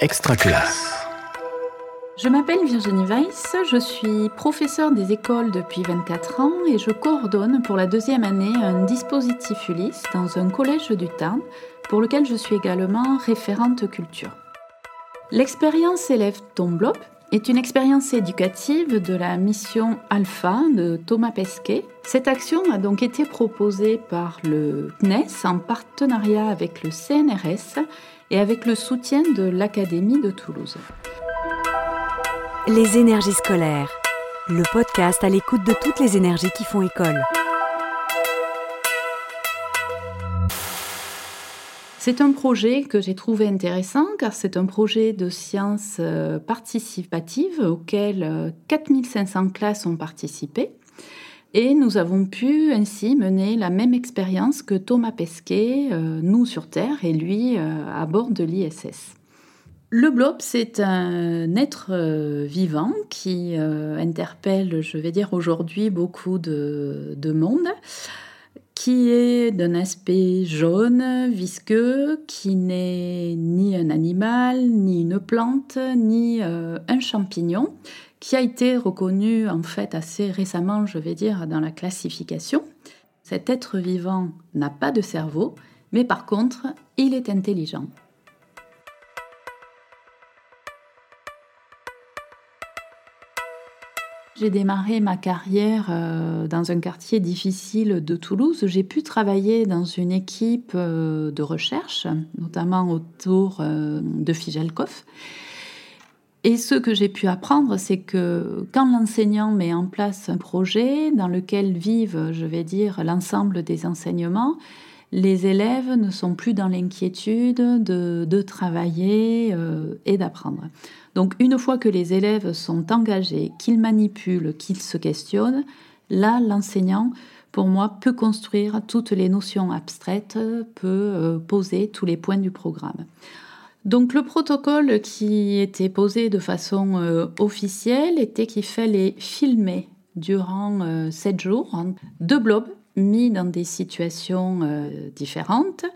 Extraculasse. Je m'appelle Virginie Weiss, je suis professeure des écoles depuis 24 ans et je coordonne pour la deuxième année un dispositif Ulysse dans un collège du Tarn pour lequel je suis également référente culture. L'expérience élève Tomblop est une expérience éducative de la mission Alpha de Thomas Pesquet. Cette action a donc été proposée par le CNES en partenariat avec le CNRS et avec le soutien de l'Académie de Toulouse. Les énergies scolaires, le podcast à l'écoute de toutes les énergies qui font école. C'est un projet que j'ai trouvé intéressant car c'est un projet de sciences euh, participatives auquel 4500 euh, classes ont participé. Et nous avons pu ainsi mener la même expérience que Thomas Pesquet, euh, nous sur Terre et lui à bord de l'ISS. Le blob, c'est un être vivant qui interpelle, je vais dire aujourd'hui, beaucoup de, de monde qui est d'un aspect jaune, visqueux, qui n'est ni un animal, ni une plante, ni euh, un champignon, qui a été reconnu en fait assez récemment, je vais dire, dans la classification. Cet être vivant n'a pas de cerveau, mais par contre, il est intelligent. J'ai démarré ma carrière euh, dans un quartier difficile de Toulouse. J'ai pu travailler dans une équipe euh, de recherche, notamment autour euh, de Figelkov. Et ce que j'ai pu apprendre, c'est que quand l'enseignant met en place un projet dans lequel vivent, je vais dire, l'ensemble des enseignements, les élèves ne sont plus dans l'inquiétude de, travailler et d'apprendre. Donc une fois que les élèves sont engagés, qu'ils manipulent, qu'ils se questionnent, là, l'enseignant, pour moi, peut construire toutes les notions abstraites, peut euh, poser tous les points du programme. Donc le protocole qui était posé de façon euh, officielle était qu'il fallait filmer durant euh, sept jours deux blobs mis dans des situations différentes.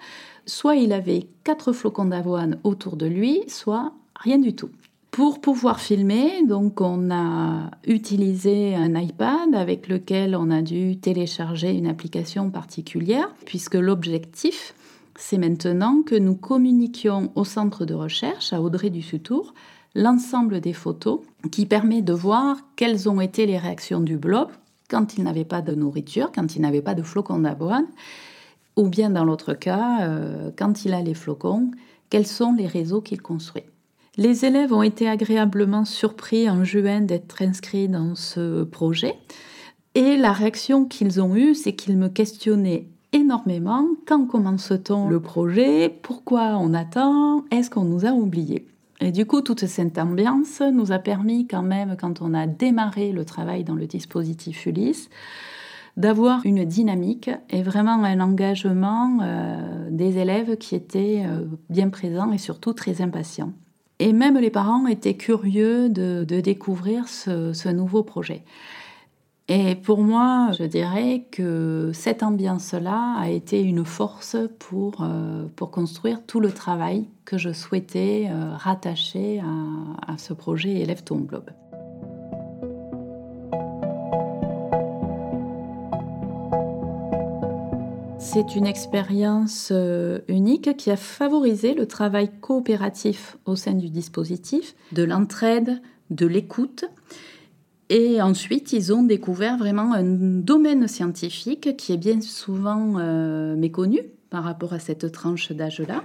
Soit il avait quatre flocons d'avoine autour de lui, soit rien du tout. Pour pouvoir filmer, donc on a utilisé un iPad avec lequel on a dû télécharger une application particulière, puisque l'objectif, c'est maintenant que nous communiquions au centre de recherche, à Audrey du Sutour, l'ensemble des photos qui permet de voir quelles ont été les réactions du blob quand il n'avait pas de nourriture, quand il n'avait pas de flocons d'avoine, ou bien dans l'autre cas, euh, quand il a les flocons, quels sont les réseaux qu'il construit. Les élèves ont été agréablement surpris en juin d'être inscrits dans ce projet. Et la réaction qu'ils ont eue, c'est qu'ils me questionnaient énormément. Quand commence-t-on le projet? Pourquoi on attend? Est-ce qu'on nous a oubliés? Et du coup, toute cette ambiance nous a permis quand même, quand on a démarré le travail dans le dispositif Ulysse, d'avoir une dynamique et vraiment un engagement euh, des élèves qui étaient euh, bien présents et surtout très impatients. Et même les parents étaient curieux de, découvrir ce, nouveau projet. Et pour moi, je dirais que cette ambiance-là a été une force pour, euh, construire tout le travail que je souhaitais euh, rattacher à, à, ce projet Élève ton globe. C'est une expérience euh, unique qui a favorisé le travail coopératif au sein du dispositif, de l'entraide, de l'écoute. Et ensuite, ils ont découvert vraiment un domaine scientifique qui est bien souvent euh, méconnu par rapport à cette tranche d'âge-là.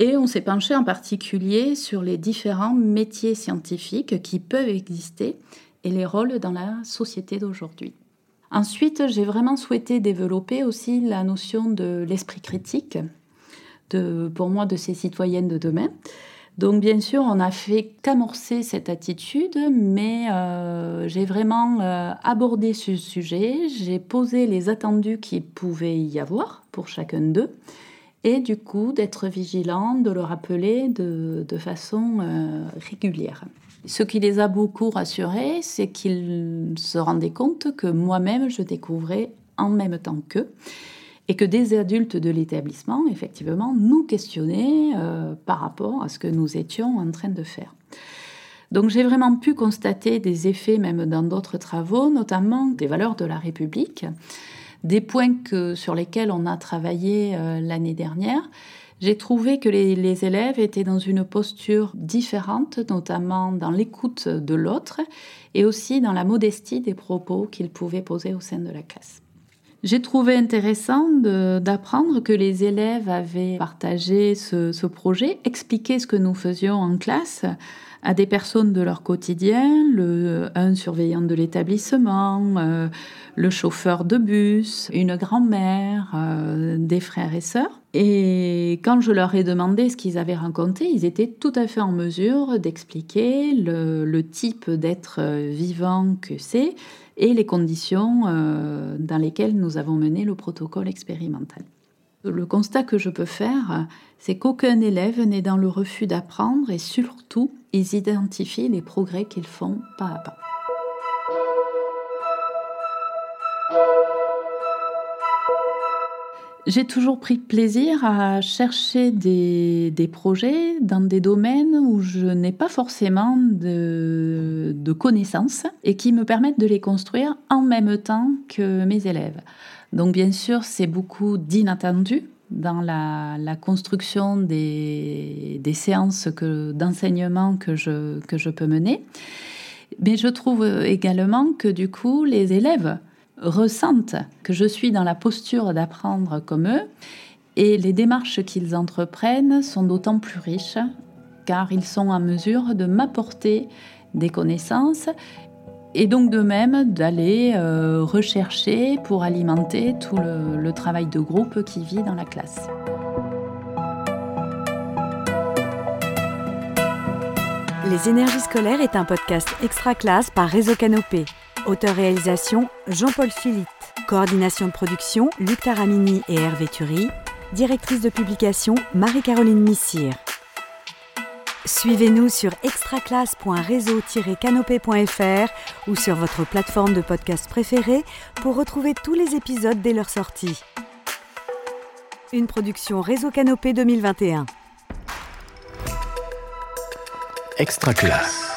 Et on s'est penché en particulier sur les différents métiers scientifiques qui peuvent exister et les rôles dans la société d'aujourd'hui. Ensuite, j'ai vraiment souhaité développer aussi la notion de l'esprit critique, pour moi, de ces citoyennes de demain. Donc bien sûr, on a fait qu'amorcer cette attitude, mais euh, j'ai vraiment euh, abordé ce sujet, j'ai posé les attendus qu'il pouvait y avoir pour chacun d'eux, et du coup d'être vigilant, de le rappeler de, façon euh, régulière. Ce qui les a beaucoup rassurés, c'est qu'ils se rendaient compte que moi-même, je découvrais en même temps qu'eux. Et que des adultes de l'établissement, effectivement, nous questionnaient euh, par rapport à ce que nous étions en train de faire. Donc j'ai vraiment pu constater des effets même dans d'autres travaux, notamment des valeurs de la République, des points sur lesquels on a travaillé euh, l'année dernière. J'ai trouvé que les, élèves étaient dans une posture différente, notamment dans l'écoute de l'autre et aussi dans la modestie des propos qu'ils pouvaient poser au sein de la classe. J'ai trouvé intéressant d'apprendre que les élèves avaient partagé ce, projet, expliqué ce que nous faisions en classe à des personnes de leur quotidien, un surveillant de l'établissement, euh, le chauffeur de bus, une grand-mère, euh, des frères et sœurs. Et quand je leur ai demandé ce qu'ils avaient rencontré, ils étaient tout à fait en mesure d'expliquer le, le, type d'être vivant que c'est et les conditions euh, dans lesquelles nous avons mené le protocole expérimental. Le constat que je peux faire, c'est qu'aucun élève n'est dans le refus d'apprendre et surtout, ils identifient les progrès qu'ils font pas à pas. J'ai toujours pris plaisir à chercher des, projets dans des domaines où je n'ai pas forcément de, connaissances et qui me permettent de les construire en même temps que mes élèves. Donc bien sûr, c'est beaucoup d'inattendus dans la, construction des, séances d'enseignement que que je peux mener. Mais je trouve également que du coup, les élèves ressentent que je suis dans la posture d'apprendre comme eux et les démarches qu'ils entreprennent sont d'autant plus riches car ils sont en mesure de m'apporter des connaissances et donc de même d'aller euh, rechercher pour alimenter tout le, travail de groupe qui vit dans la classe. Les énergies scolaires est un podcast extra classe par Réseau Canopé. Auteur-réalisation Jean-Paul Philippe. Coordination de production Luc Taramini et Hervé Thury. Directrice de publication Marie-Caroline Missire. Suivez-nous sur extraclasse.réseau-canopé.fr ou sur votre plateforme de podcast préférée pour retrouver tous les épisodes dès leur sortie. Une production Réseau Canopé 2021. Extra classe.